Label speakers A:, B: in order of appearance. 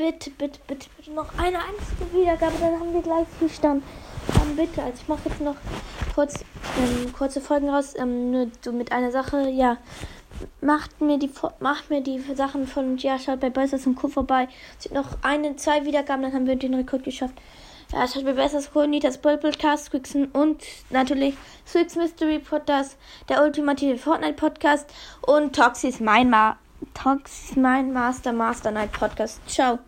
A: bitte, bitte, bitte, bitte noch eine einzige Wiedergabe, dann haben wir gleich viel Stand. Dann bitte, also ich mache jetzt noch kurz ähm, kurze Folgen raus, ähm, nur so mit einer Sache, ja. Macht mir die macht mir die Sachen von ja, schaut bei Böses und Co vorbei. Es sind noch eine, zwei Wiedergaben, dann haben wir den Rekord geschafft. Ja, schaut bei Böses Co, Nitas Podcast, Squixen und natürlich Squix Mystery Podcast, der ultimative Fortnite Podcast und Toxis mein Ma Toxis mein Master Master Night Podcast. Ciao.